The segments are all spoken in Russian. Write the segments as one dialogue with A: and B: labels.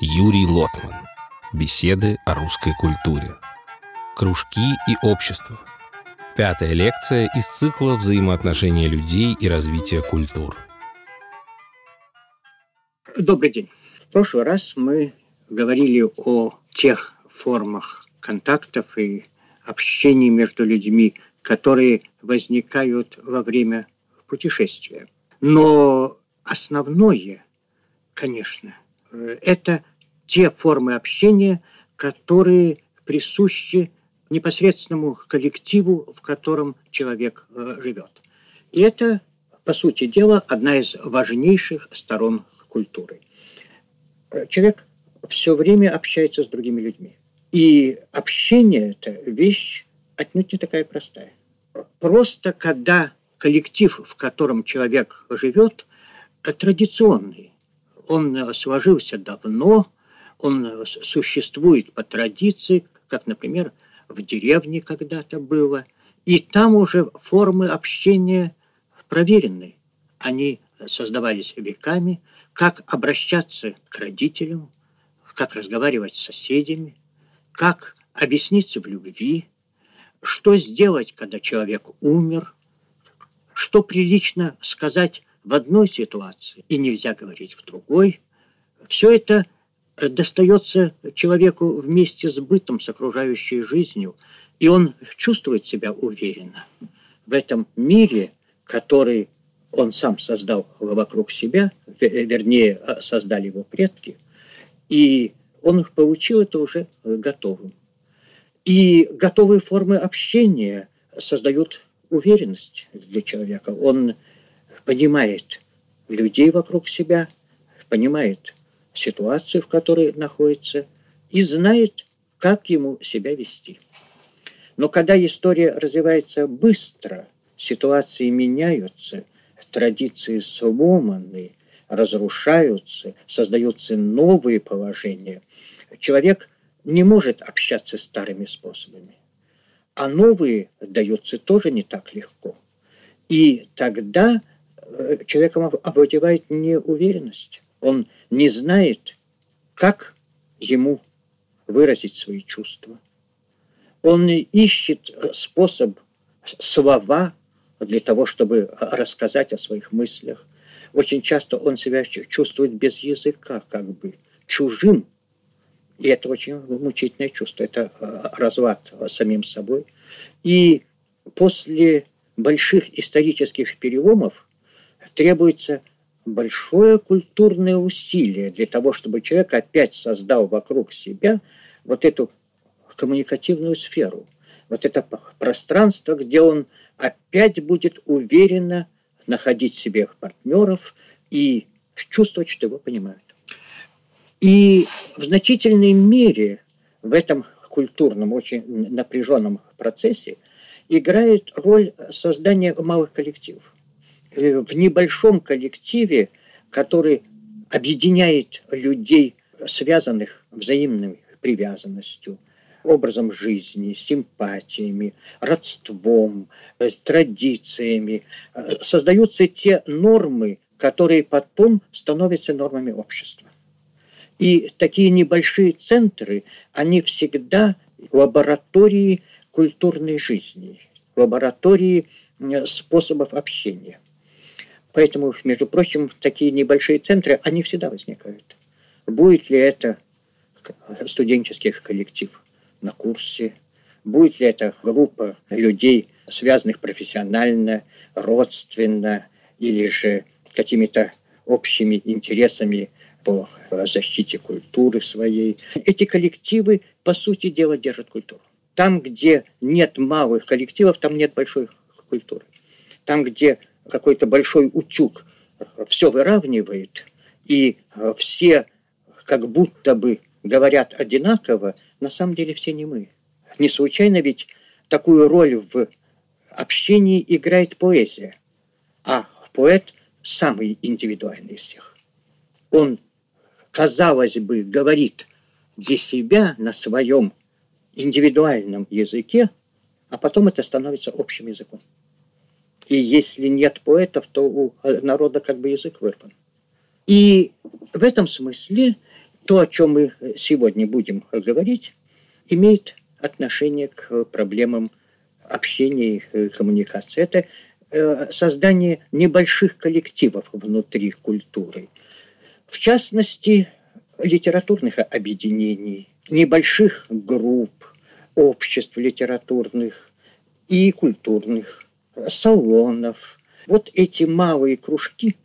A: Юрий Лотман. Беседы о русской культуре. Кружки и общество. Пятая лекция из цикла «Взаимоотношения людей и развитие культур».
B: Добрый день. В прошлый раз мы говорили о тех формах контактов и общений между людьми, которые возникают во время путешествия. Но основное, конечно, э, это те формы общения, которые присущи непосредственному коллективу, в котором человек э, живет. И это, по сути дела, одна из важнейших сторон культуры. Э, человек все время общается с другими людьми. И общение – это вещь отнюдь не такая простая. Просто когда коллектив, в котором человек живет, традиционный, он сложился давно, он существует по традиции, как, например, в деревне когда-то было, и там уже формы общения проверены. Они создавались веками, как обращаться к родителям, как разговаривать с соседями, как объясниться в любви, что сделать, когда человек умер, что прилично сказать в одной ситуации и нельзя говорить в другой. Все это достается человеку вместе с бытом, с окружающей жизнью, и он чувствует себя уверенно в этом мире, который он сам создал вокруг себя, вернее, создали его предки, и он получил это уже готовым. И готовые формы общения создают уверенность для человека. Он понимает людей вокруг себя, понимает ситуацию, в которой находится, и знает, как ему себя вести. Но когда история развивается быстро, ситуации меняются, традиции сломаны, разрушаются, создаются новые положения, человек не может общаться старыми способами. А новые даются тоже не так легко. И тогда э, человеком овладевает неуверенность. Он не знает, как ему выразить свои чувства. Он ищет э, способ, слова для того, чтобы э, рассказать о своих мыслях. Очень часто он себя чувствует без языка, как бы чужим. И это очень мучительное чувство. Это э, развод самим собой. И после больших исторических переломов требуется большое культурное усилие для того, чтобы человек опять создал вокруг себя вот эту коммуникативную сферу, вот это пространство, где он опять будет уверенно находить себе партнеров и чувствовать, что его понимают. И в значительной мере в этом культурном, очень напряженном процессе играет роль создания малых коллективов. Э, в небольшом коллективе, который объединяет людей, связанных взаимной привязанностью, образом жизни, симпатиями, родством, э, традициями, э, создаются те нормы, которые потом становятся нормами общества. И такие небольшие центры, они всегда лаборатории культурной жизни, лаборатории способов общения. Поэтому, между прочим, такие небольшие центры, они всегда возникают. Будет ли это студенческий коллектив на курсе, будет ли это группа людей, связанных профессионально, родственно, или же какими-то общими интересами по защите культуры своей. Эти коллективы, по сути дела, держат культуру. Там, где нет малых коллективов, там нет большой культуры. Там, где какой-то большой утюг все выравнивает, и э, все как будто бы говорят одинаково, на самом деле все не мы. Не случайно ведь такую роль в общении играет поэзия, а поэт самый индивидуальный из всех. Он, казалось бы, говорит для себя на своем индивидуальном языке, а потом это становится общим языком. И если нет поэтов, то у народа как бы язык вырван. И в этом смысле то, о чем мы сегодня будем говорить, имеет отношение к проблемам общения и коммуникации. Это э, создание небольших коллективов внутри культуры. В частности, литературных объединений, небольших групп, обществ литературных и культурных, салонов. Вот эти малые кружки,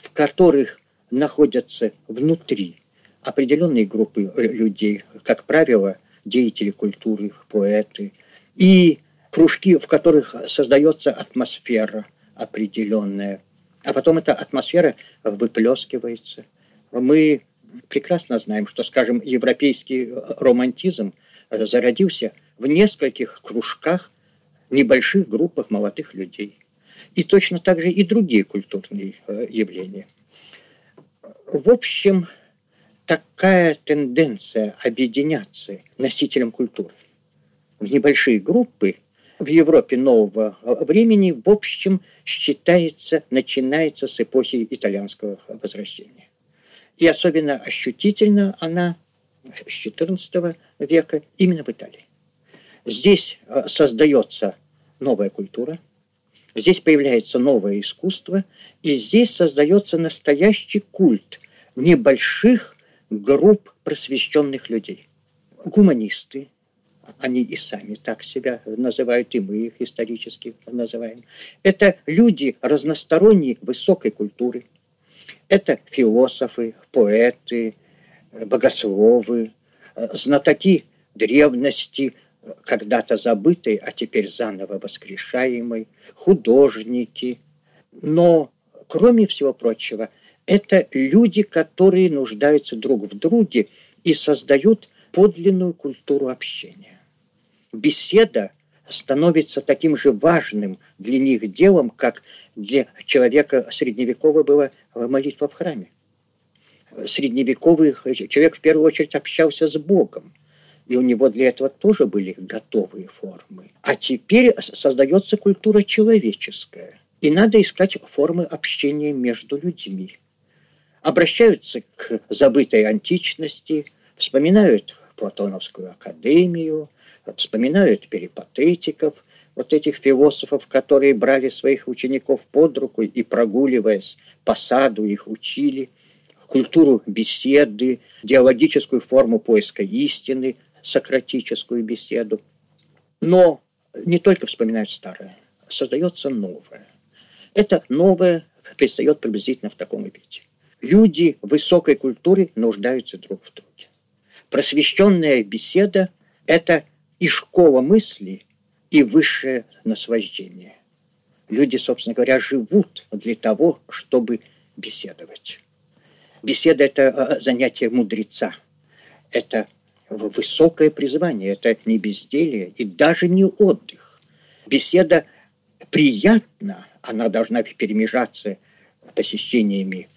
B: в которых находятся внутри определенные группы людей, как правило, деятели культуры, поэты, и кружки, в которых создается атмосфера определенная, а потом эта атмосфера выплескивается. Мы прекрасно знаем, что, скажем, европейский романтизм зародился в нескольких кружках, небольших группах молодых людей. И точно так же и другие культурные э, явления. В общем, такая тенденция объединяться носителям культуры в небольшие группы в Европе нового времени, в общем, считается, начинается с эпохи итальянского возрождения. И особенно ощутительно она с XIV века именно в Италии. Здесь э, создается новая культура, здесь появляется новое искусство, и здесь создается настоящий культ небольших групп просвещенных людей. Гуманисты, они и сами так себя называют, и мы их исторически называем. Это люди разносторонней высокой культуры. Это философы, поэты, богословы, знатоки древности, когда-то забытой, а теперь заново воскрешаемой, художники. Но, кроме всего прочего, это люди, которые нуждаются друг в друге и создают подлинную культуру общения. Беседа становится таким же важным для них делом, как для человека средневекового была молитва в храме. Средневековый человек в первую очередь общался с Богом, и у него для этого тоже были готовые формы. А теперь создается культура человеческая, и надо искать формы общения между людьми. Обращаются к забытой античности, вспоминают Платоновскую академию, вспоминают перипатетиков, вот этих философов, которые брали своих учеников под руку и, прогуливаясь по саду, их учили, культуру беседы, диалогическую форму поиска истины, сократическую беседу. Но не только вспоминают старое, создается новое. Это новое предстает приблизительно в таком виде. Люди высокой культуры нуждаются друг в друге. Просвещенная беседа – это и школа мысли, и высшее наслаждение. Люди, собственно говоря, живут для того, чтобы беседовать. Беседа – это а, занятие мудреца. Это высокое призвание, это не безделие и даже не отдых. Беседа приятна, она должна перемежаться посещениями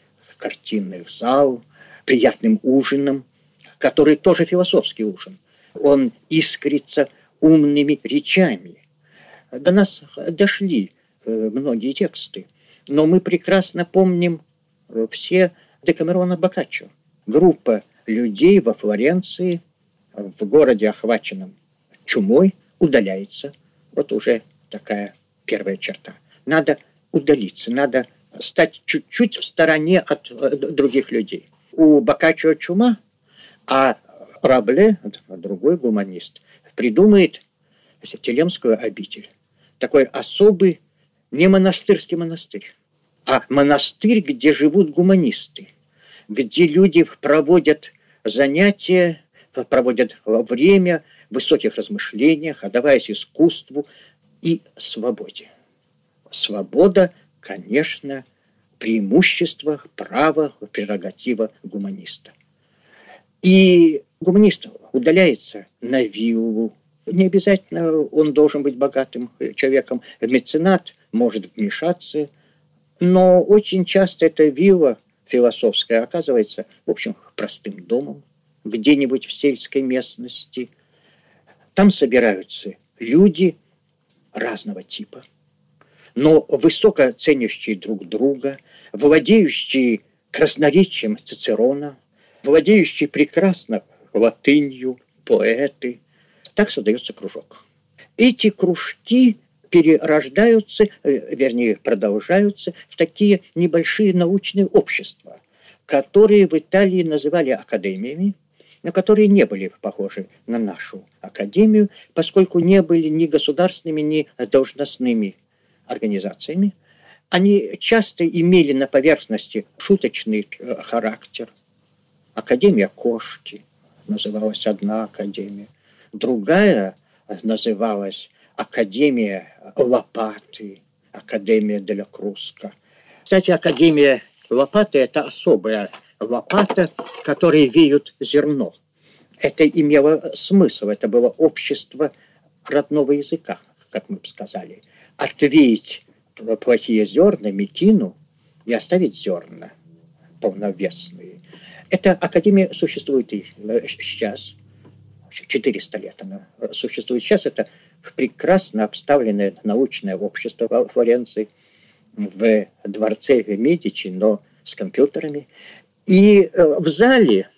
B: картинных зал, приятным ужином, который тоже философский ужин. Он искрится умными речами. До нас дошли э, многие тексты, но мы прекрасно помним э, все Декамерона Боккаччо. Группа людей во Флоренции, в городе, охваченном чумой, удаляется. Вот уже такая первая черта. Надо удалиться, надо стать чуть-чуть в стороне от э, других людей. У Боккаччо чума, а Рабле, другой гуманист, придумает Телемскую обитель. Такой особый не монастырский монастырь, а монастырь, где живут гуманисты, где люди проводят занятия, проводят время в высоких размышлениях, отдаваясь искусству и свободе. Свобода конечно, преимущество, право, прерогатива гуманиста. И гуманист удаляется на виллу. Не обязательно он должен быть богатым человеком. Меценат может вмешаться, но очень часто эта вилла философская оказывается, в общем, простым домом, где-нибудь в сельской местности. Там собираются люди разного типа – но высоко ценящие друг друга, владеющие красноречием Цицерона, владеющие прекрасно латынью, поэты. Так создается кружок. Эти кружки перерождаются, э, вернее, продолжаются в такие небольшие научные общества, которые в Италии называли академиями, но которые не были похожи на нашу академию, поскольку не были ни государственными, ни должностными организациями. Они часто имели на поверхности шуточный э, характер. Академия кошки называлась одна академия, другая называлась Академия Лопаты, Академия Деля Круска. Кстати, Академия Лопаты – это особая лопата, которой веют зерно. Это имело смысл, это было общество родного языка, как мы бы сказали. Отвеять плохие зерна, мекину и оставить зерна полновесные. Эта академия существует и сейчас. 400 лет она существует сейчас. Это прекрасно обставленное научное общество в Флоренции, в дворце Медичи, но с компьютерами. И э, в зале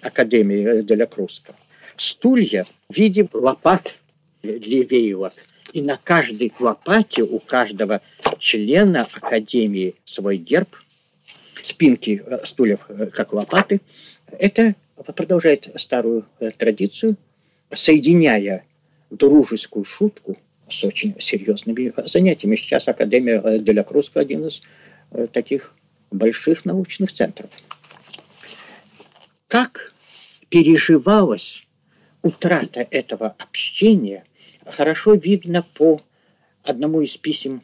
B: Академии Деля Круска стулья в виде лопат для веялок. И на каждой лопате у каждого члена Академии свой герб, спинки э, стульев э, как лопаты. Это продолжает старую традицию, соединяя дружескую шутку с очень серьезными занятиями. Сейчас Академия Деля Круска один из таких больших научных центров. Как переживалась утрата этого общения, хорошо видно по одному из писем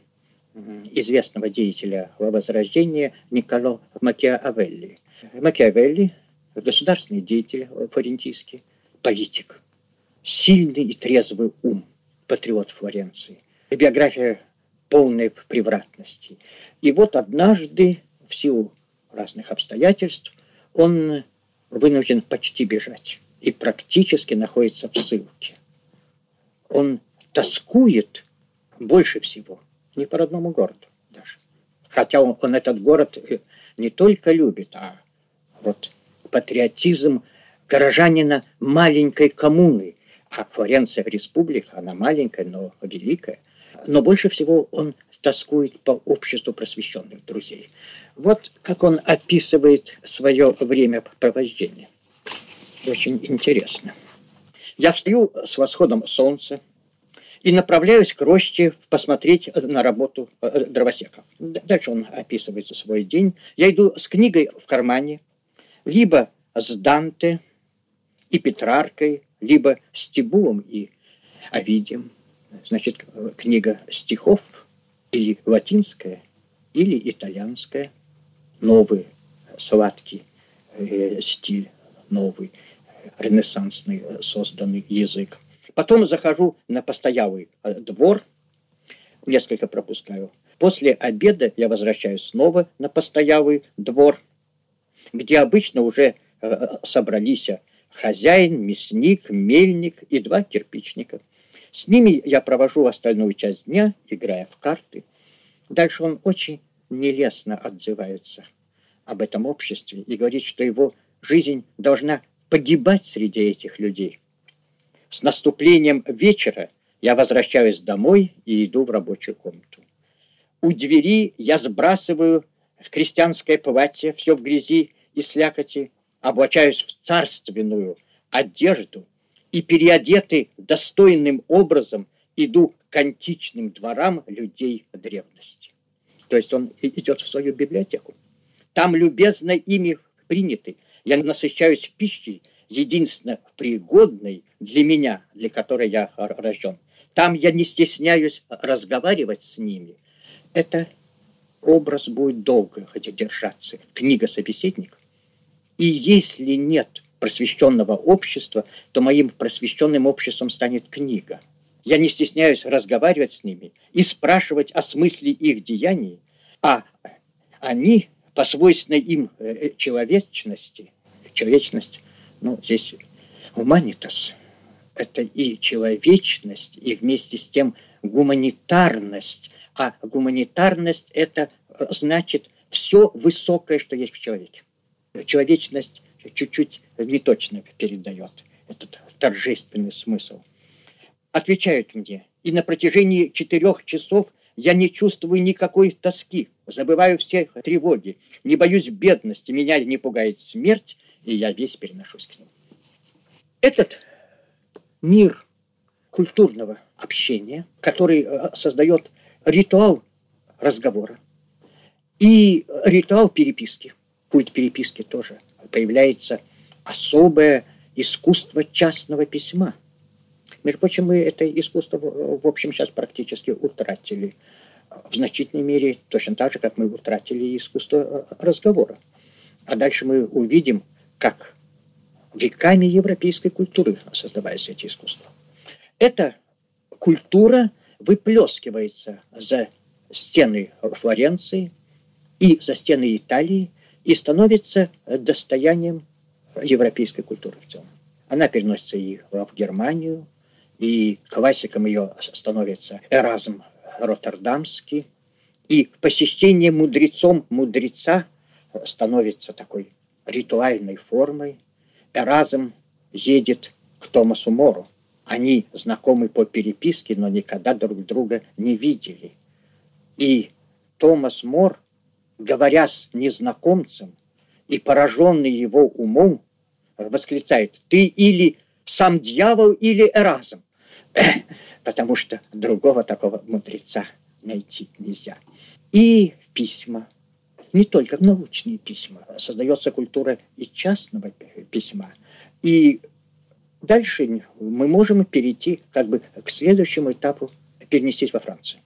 B: известного деятеля Возрождения Николо Макиавелли. Макиавелли – государственный деятель флорентийский, политик, сильный и трезвый ум, патриот Флоренции. Биография полной превратности. И вот однажды в силу разных обстоятельств он вынужден почти бежать и практически находится в ссылке. Он тоскует больше всего не по родному городу даже. Хотя он, он этот город э, не только любит, а вот патриотизм горожанина маленькой коммуны. А Флоренция республика, она маленькая, но великая. Но больше всего он тоскует по обществу просвещенных друзей. Вот как он описывает свое время провождения. Очень интересно. Я встаю с восходом солнца и направляюсь к роще посмотреть на работу э, дровосеков. Дальше он описывает свой день. Я иду с книгой в кармане, либо с Данте и Петраркой, либо с Тибулом и Овидием. Значит, книга стихов или латинская, или итальянская – новый сладкий э, стиль, новый ренессансный э, созданный язык. Потом захожу на постоялый э, двор, несколько пропускаю. После обеда я возвращаюсь снова на постоялый двор, где обычно уже собрались хозяин, мясник, мельник и два кирпичника. С ними я провожу остальную часть дня, играя в карты. Дальше он очень нелестно отзывается об этом обществе и говорит, что его жизнь должна погибать среди этих людей. С наступлением вечера я возвращаюсь домой и иду в рабочую комнату. У двери я сбрасываю крестьянское платье, все в грязи и слякоти, облачаюсь в царственную одежду и переодетый достойным образом иду к античным дворам людей древности. То есть он идет в свою библиотеку. Там любезно ими приняты. Я насыщаюсь пищей, единственно пригодной для меня, для которой я рожден. Там я не стесняюсь разговаривать с ними. Это образ будет долго держаться. Книга «Собеседник». И если нет просвещенного общества, то моим просвещенным обществом станет книга. Я не стесняюсь разговаривать с ними и спрашивать о смысле их деяний, а они по свойственной им э, э, человечности, человечность, ну, здесь гуманитас, это и человечность, и вместе с тем гуманитарность. А гуманитарность – это значит все высокое, что есть в человеке. Человечность чуть-чуть неточно передает этот торжественный смысл. Отвечают мне, и на протяжении четырех часов я не чувствую никакой тоски, забываю все тревоги, не боюсь бедности, меня не пугает смерть, и я весь переношусь к ним. Этот мир культурного общения, который э, создает ритуал разговора и ритуал переписки. Культ переписки тоже появляется особое искусство частного письма. Между прочим, мы это искусство, в общем, сейчас практически утратили. В значительной мере точно так же, как мы утратили искусство э, разговора. А дальше мы увидим, как веками европейской культуры создавались эти искусства. Эта культура выплескивается за стены Флоренции и за стены Италии и становится достоянием европейской культуры в целом. Она переносится и в Германию, и классиком ее становится Эразм Роттердамский, и посещение мудрецом мудреца становится такой ритуальной формой. Эразм едет к Томасу Мору. Они знакомы по переписке, но никогда друг друга не видели. И Томас Мор, говоря с незнакомцем и пораженный его умом, восклицает, ты или сам дьявол, или Эразм, потому что другого такого мудреца найти нельзя. И письма, не только научные письма, создается культура и частного письма. И дальше мы можем перейти как бы к следующему этапу, перенестись во Францию.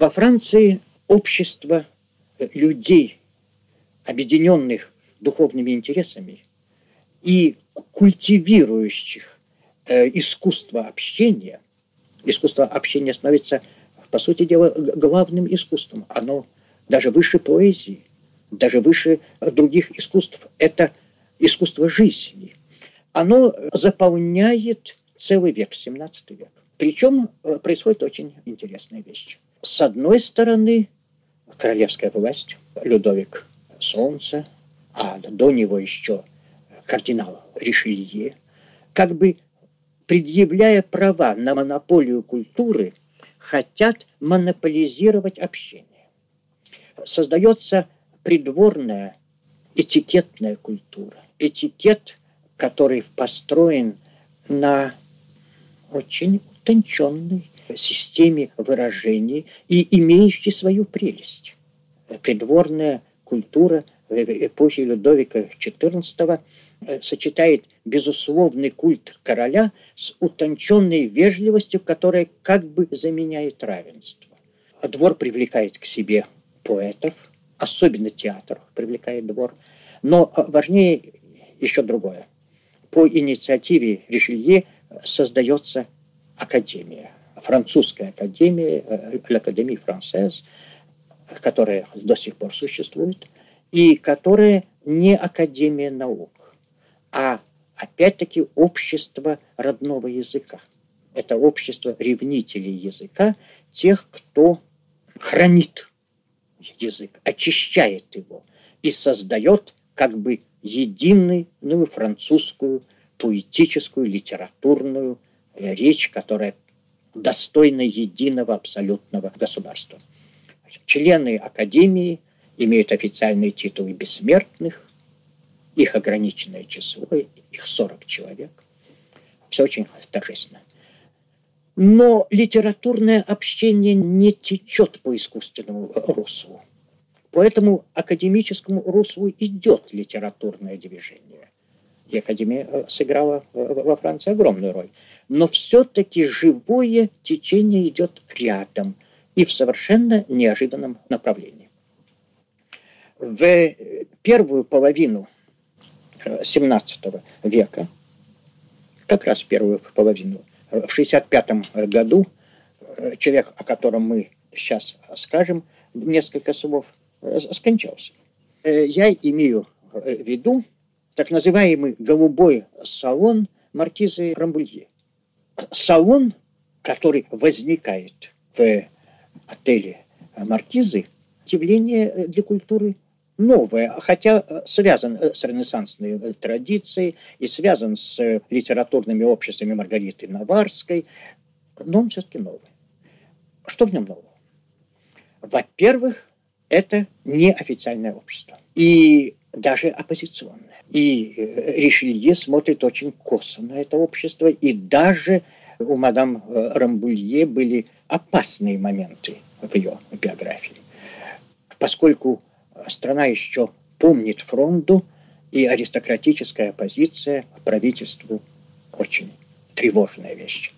B: Во Франции общество людей, объединенных духовными интересами и культивирующих э, искусство общения, искусство общения становится, по сути дела, главным искусством. Оно даже выше поэзии, даже выше других искусств. Это искусство жизни. Оно заполняет целый век, 17 век. Причем э, происходит очень интересная вещь. С одной стороны, королевская власть, Людовик Солнце, а до него еще кардинал Ришелье, как бы предъявляя права на монополию культуры, хотят монополизировать общение. Создается придворная этикетная культура. Этикет, который построен на очень утонченной системе выражений и имеющий свою прелесть. Придворная культура эпохи Людовика XIV э, сочетает безусловный культ короля с утонченной вежливостью, которая как бы заменяет равенство. А двор привлекает к себе поэтов, особенно театр привлекает двор. Но важнее еще другое. По инициативе Ришелье создается академия французская академия, э, l'Académie française, которая до сих пор существует, и которая не академия наук, а опять-таки общество родного языка. Это общество ревнителей языка, тех, кто хранит язык, очищает его и создает как бы единую французскую поэтическую, литературную речь, которая достойно единого абсолютного государства. Члены Академии имеют официальные титулы бессмертных, их ограниченное число, их 40 человек. Все очень торжественно. Но литературное общение не течет по искусственному руслу. По этому академическому руслу идет литературное движение. И Академия э, сыграла э, во Франции огромную роль но все-таки живое течение идет рядом и в совершенно неожиданном направлении. В первую половину XVII э, века, как раз первую половину, в 65 году, э, человек, о котором мы сейчас скажем несколько слов, э, скончался. Я имею в виду так называемый голубой салон маркизы Рамбулье. Салон, который возникает в отеле маркизы, явление для культуры новое, хотя связан с ренессансной традицией и связан с литературными обществами Маргариты Наварской, но он все-таки новый. Что в нем нового? Во-первых, это неофициальное общество. И даже оппозиционное. И э, Ришелье смотрит очень косо на это общество, и даже у мадам э, Рамбулье были опасные моменты в ее биографии. Поскольку страна еще помнит фронту, и аристократическая оппозиция правительству очень тревожная вещь.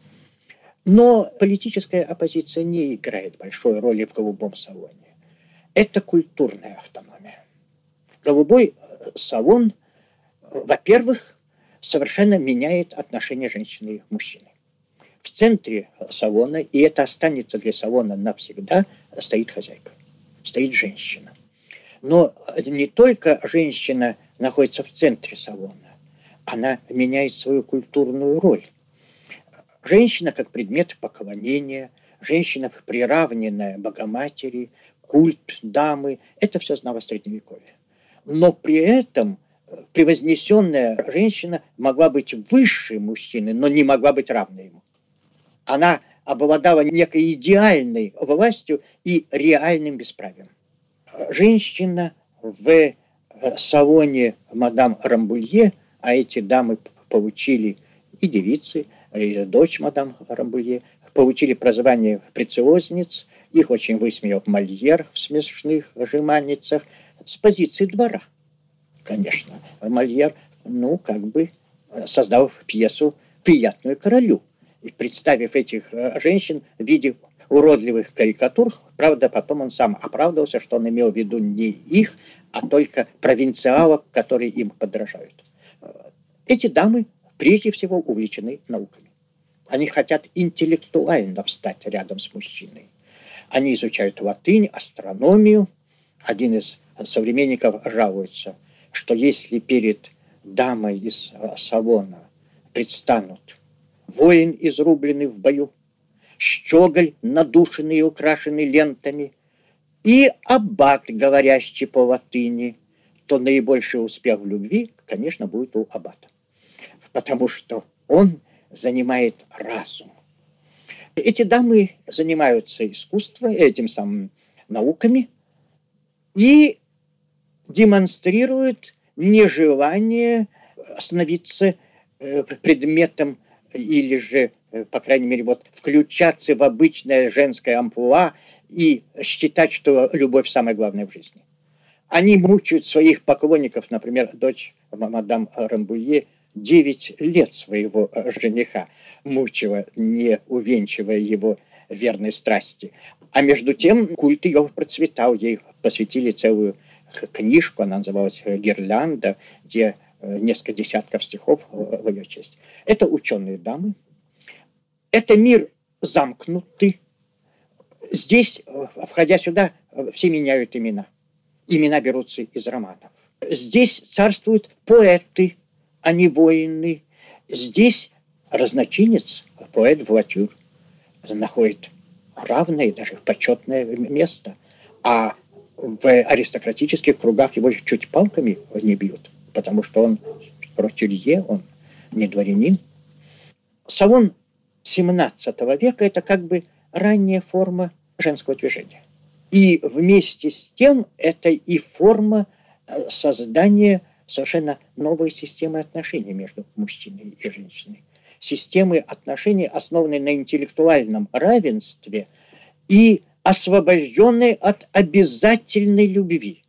B: Но политическая оппозиция не играет большой роли в голубом салоне. Это культурная автономия. Голубой салон, во-первых, совершенно меняет отношение женщины и мужчины. В центре салона, и это останется для салона навсегда, стоит хозяйка, стоит женщина. Но не только женщина находится в центре салона, она меняет свою культурную роль. Женщина как предмет поклонения, женщина приравненная Богоматери, культ дамы, это все знало Средневековье. Но при этом э, превознесенная женщина могла быть выше мужчины, но не могла быть равной ему. Она обладала некой идеальной властью и реальным бесправием. Женщина в э, салоне мадам Рамбулье, а эти дамы получили и девицы – дочь мадам Рамбуе, получили прозвание прециозниц, их очень высмеял Мольер в смешных жеманницах с позиции двора. Конечно, Мольер, ну, как бы создал пьесу приятную королю. И представив этих э, женщин в виде уродливых карикатур, правда, потом он сам оправдывался, что он имел в виду не их, а только провинциалов, которые им подражают. Эти дамы прежде всего увлечены науками. Они хотят интеллектуально встать рядом с мужчиной. Они изучают латынь, астрономию. Один из современников жалуется, что если перед дамой из салона предстанут воин, изрубленный в бою, щеголь, надушенный и украшенный лентами, и аббат, говорящий по латыни, то наибольший успех в любви, конечно, будет у аббата. Потому что он занимает разум. Эти дамы занимаются искусством, этим самым науками и демонстрируют нежелание становиться э, предметом или же, э, по крайней мере, вот включаться в обычное женское амплуа и считать, что любовь самое главное в жизни. Они мучают своих поклонников, например, дочь мадам Рамбуе, 9 лет своего э, жениха мучила, не увенчивая его верной страсти. А между тем культ ее процветал, ей посвятили целую книжку, она называлась «Гирлянда», где э, несколько десятков стихов в ее честь. Это ученые дамы. Это мир замкнутый. Здесь, э, входя сюда, все меняют имена. Имена берутся из романов. Здесь царствуют поэты, а не воины. Здесь разночинец, поэт Вуатюр, находит равное, даже почетное место. А в аристократических кругах его чуть палками не бьют, потому что он ротелье, он не дворянин. Салон 17 века – это как бы ранняя форма женского движения. И вместе с тем это и форма э, создания совершенно новой системы отношений между мужчиной и женщиной. Системы отношений, основанной на интеллектуальном равенстве и освобожденной от обязательной любви.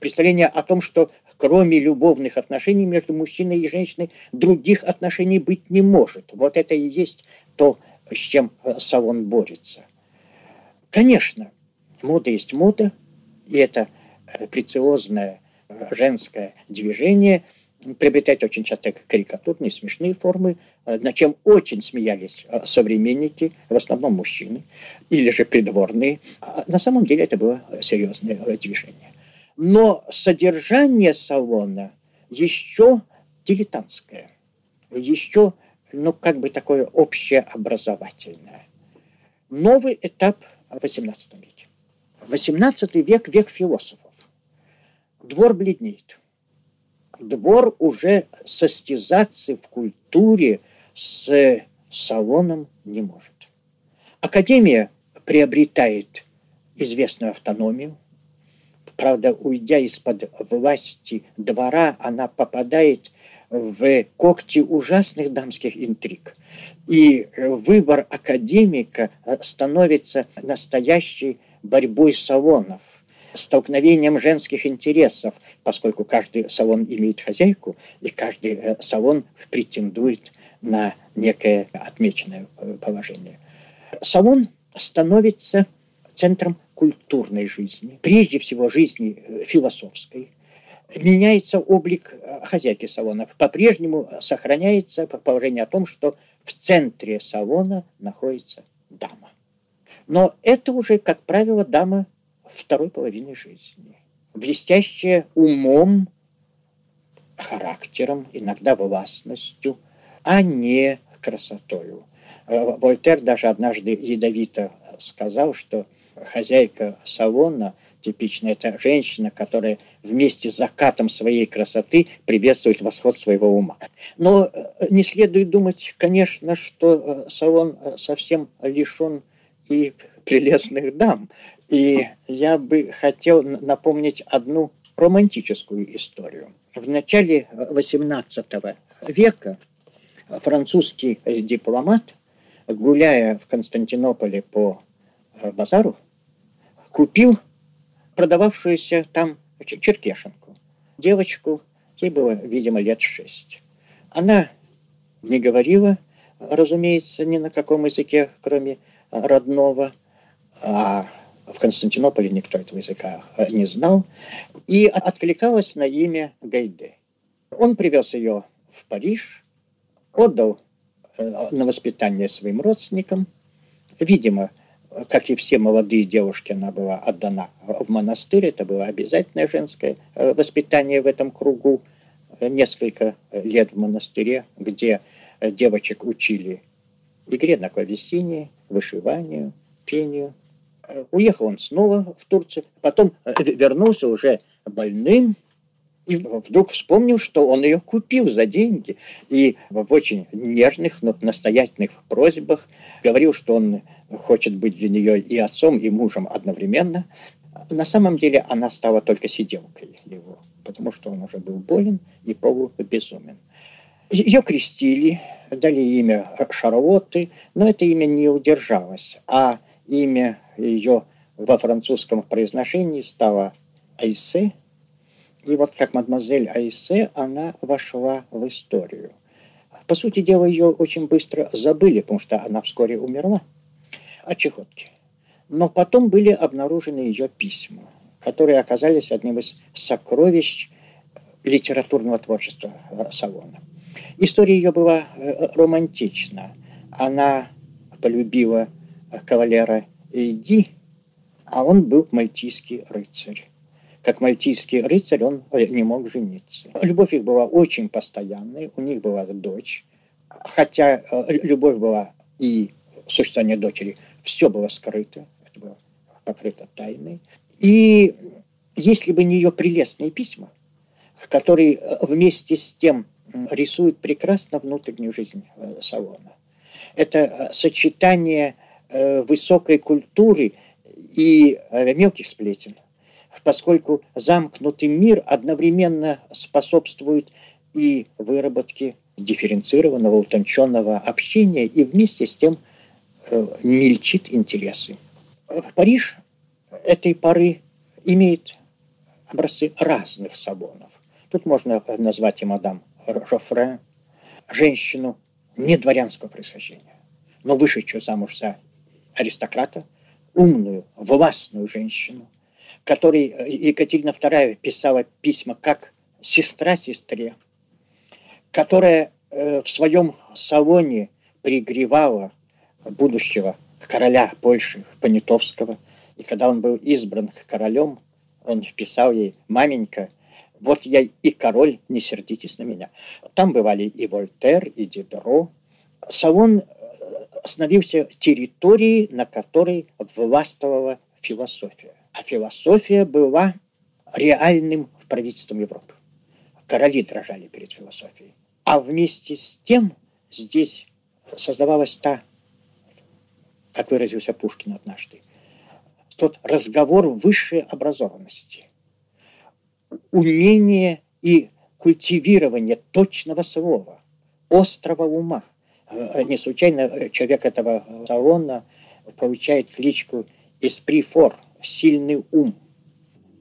B: Представление о том, что кроме любовных отношений между мужчиной и женщиной других отношений быть не может. Вот это и есть то, с чем салон борется. Конечно, мода есть мода, и это прециозная женское движение приобретает очень часто карикатурные, смешные формы, э, над чем очень смеялись э, современники, в основном мужчины, или же придворные. А на самом деле это было серьезное движение. Но содержание салона еще дилетантское, еще, ну, как бы такое общеобразовательное. Новый этап в XVIII веке. XVIII век – век философов. Двор бледнеет. Двор уже состязаться в культуре с салоном не может. Академия приобретает известную автономию. Правда, уйдя из-под власти двора, она попадает в когти ужасных дамских интриг. И выбор академика становится настоящей борьбой салонов, столкновением женских интересов, поскольку каждый салон имеет хозяйку, и каждый э, салон претендует на некое отмеченное э, положение. Салон становится центром культурной жизни, прежде всего жизни э, философской. Меняется облик хозяйки салона. По-прежнему сохраняется положение о том, что в центре салона находится дама. Но это уже, как правило, дама второй половины жизни. Блестящая умом, характером, иногда властностью, а не красотою. Э, Вольтер даже однажды ядовито сказал, что хозяйка салона типичная это женщина, которая вместе с закатом своей красоты приветствует восход своего ума. Но э, не следует думать, конечно, что э, салон совсем лишен и прелестных дам. И я бы хотел напомнить одну романтическую историю. В начале XVIII века французский дипломат, гуляя в Константинополе по э, базару, купил продававшуюся там черкешенку. Девочку, ей было, видимо, лет шесть. Она не говорила, разумеется, ни на каком языке, кроме родного, а в Константинополе никто этого языка э, не знал, и откликалась на имя Гайде. Он привез ее в Париж, отдал э, на воспитание своим родственникам. Видимо, как и все молодые девушки, она была отдана в монастырь. Это было обязательное женское э, воспитание в этом кругу. Несколько лет в монастыре, где девочек учили игре на клавесине, вышиванию, пению. Уехал он снова в Турцию, потом э, вернулся уже больным, и вдруг вспомнил, что он ее купил за деньги. И в очень нежных, но настоятельных просьбах говорил, что он хочет быть для нее и отцом, и мужем одновременно. На самом деле она стала только сиделкой его, потому что он уже был болен и полубезумен. Ее крестили, дали имя Шарлотты, но это имя не удержалось, а имя ее во французском произношении стало Айсе. И вот как мадемуазель Айсе она вошла в историю. По сути дела, ее очень быстро забыли, потому что она вскоре умерла от чехотки. Но потом были обнаружены ее письма, которые оказались одним из сокровищ литературного творчества Салона. История ее была э, романтична. Она полюбила кавалера Эйди, а он был мальтийский рыцарь. Как мальтийский рыцарь он э, не мог жениться. Любовь их была очень постоянной, у них была дочь. Хотя э, любовь была и существование дочери, все было скрыто, это было покрыто тайной. И если бы не ее прелестные письма, которые вместе с тем рисует прекрасно внутреннюю жизнь э, салона. Это э, сочетание э, высокой культуры и мелких сплетен, поскольку замкнутый мир одновременно способствует и выработке дифференцированного, утонченного общения и вместе с тем мельчит интересы. Париж этой поры имеет образцы разных салонов. Тут можно назвать и мадам Жофре, женщину не дворянского происхождения, но вышедшую замуж за аристократа, умную, властную женщину, которой э, Екатерина II писала письма как сестра сестре, которая э, в своем салоне пригревала будущего короля Польши Понятовского. И когда он был избран королем, он писал ей, маменька, Вот я и король, не сердитесь на меня. Там бывали и Вольтер, и Дидро. Салон э, становился территорией, на которой властвовала философия. А философия была реальным правительством Европы. Короли дрожали перед философией. А вместе с тем здесь создавалась та, как выразился Пушкин однажды, тот разговор высшей образованности, умение и культивирование точного слова, острого ума. Э, не случайно человек этого салона получает кличку «Эсприфор» – «сильный ум».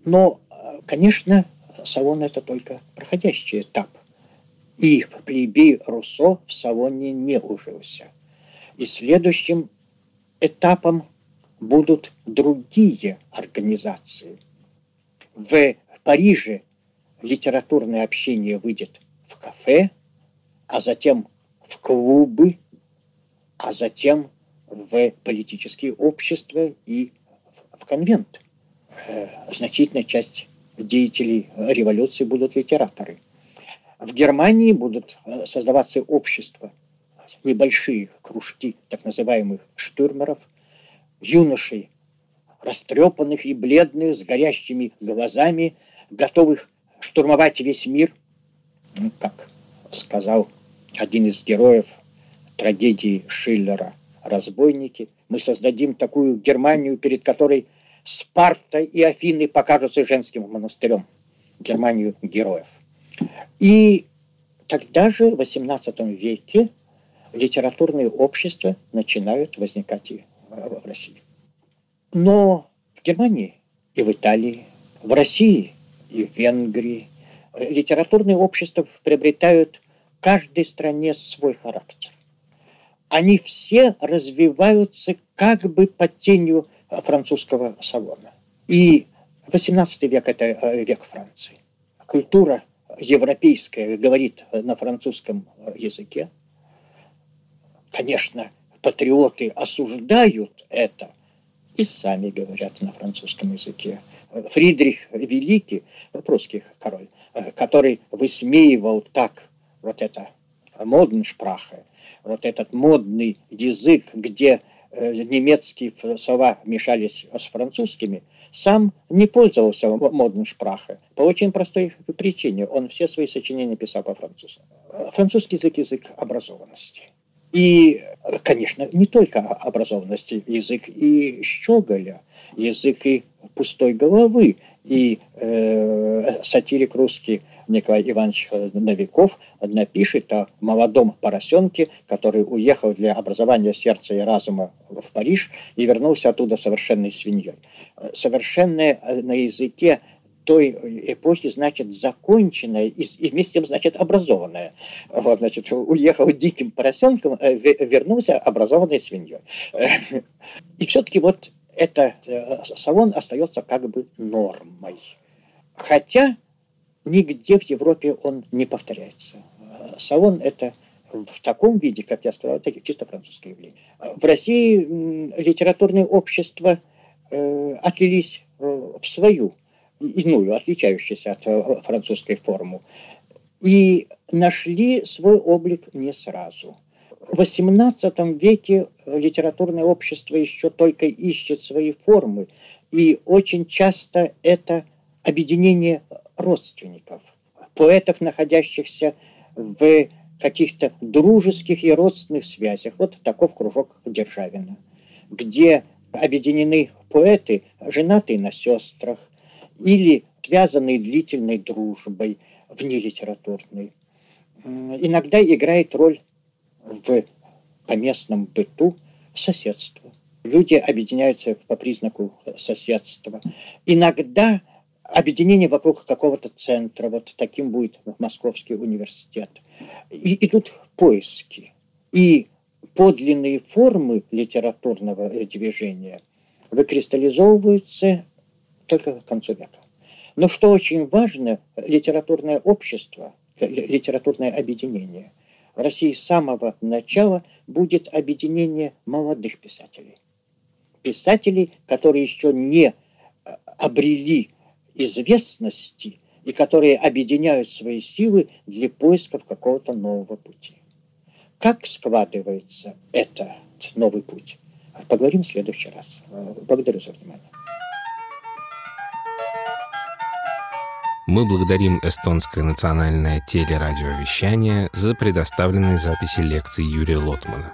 B: Но, конечно, салон – это только проходящий этап. И плебей Руссо в салоне не ужился. И следующим этапом будут другие организации. В Париже литературное общение выйдет в кафе, а затем в клубы, а затем в политические общества и конвент. Э, значительная часть деятелей революции будут литераторы. В Германии будут э, создаваться общества, небольшие кружки так называемых штурмеров, юношей, растрепанных и бледных, с горящими глазами, готовых штурмовать весь мир. Ну, как сказал один из героев трагедии Шиллера «Разбойники», мы создадим такую Германию, перед которой Спарта и Афины покажутся женским монастырем. Германию героев. И тогда же, в XVIII веке, литературные общества начинают возникать и в России. Но в Германии и в Италии, в России и в Венгрии литературные общества приобретают в каждой стране свой характер. Они все развиваются как бы под тенью французского салона. И 18 век – это э, век Франции. Культура европейская говорит на французском языке. Конечно, патриоты осуждают это и сами говорят на французском языке. Фридрих Великий, прусский король, который высмеивал так вот это модншпрахе, вот этот модный язык, где Э, немецкие слова мешались с французскими, сам не пользовался модным шпрахой по очень простой причине. Он все свои сочинения писал по-французски. Французский язык – язык образованности. И, конечно, не только образованности, язык и щеголя, язык и пустой головы, и э, сатирик русский Николай Иванович Новиков напишет о молодом поросенке, который уехал для образования сердца и разума в Париж и вернулся оттуда совершенной свиньей. Совершенное на языке той эпохи значит законченная и, вместе с тем значит образованная. Вот, значит, уехал диким поросенком, э, вернулся образованной свиньей. И все-таки вот этот э, салон остается как бы нормой. Хотя Нигде в Европе он не повторяется. Салон – это в таком виде, как я сказал, это чисто французское явление. В России литературные общества э, отлились э, в свою, иную, отличающуюся от э, французской форму, и нашли свой облик не сразу. В XVIII веке литературное общество еще только ищет свои формы, и очень часто это объединение родственников, поэтов, находящихся в каких-то дружеских и родственных связях. Вот таков кружок Державина, где объединены поэты, женатые на сестрах, или связанные длительной дружбой, внелитературной. Иногда играет роль в поместном быту соседство. Люди объединяются по признаку соседства. Иногда объединение вокруг какого-то центра, вот таким будет Московский университет. И идут поиски. И подлинные формы литературного движения выкристаллизовываются только к концу века. Но что очень важно, литературное общество, литературное объединение в России с самого начала будет объединение молодых писателей. Писателей, которые еще не обрели известности, и которые объединяют свои силы для поисков какого-то нового пути. Как складывается этот новый путь? Поговорим в следующий раз. Благодарю за внимание.
A: Мы благодарим эстонское национальное телерадиовещание за предоставленные записи лекций Юрия Лотмана.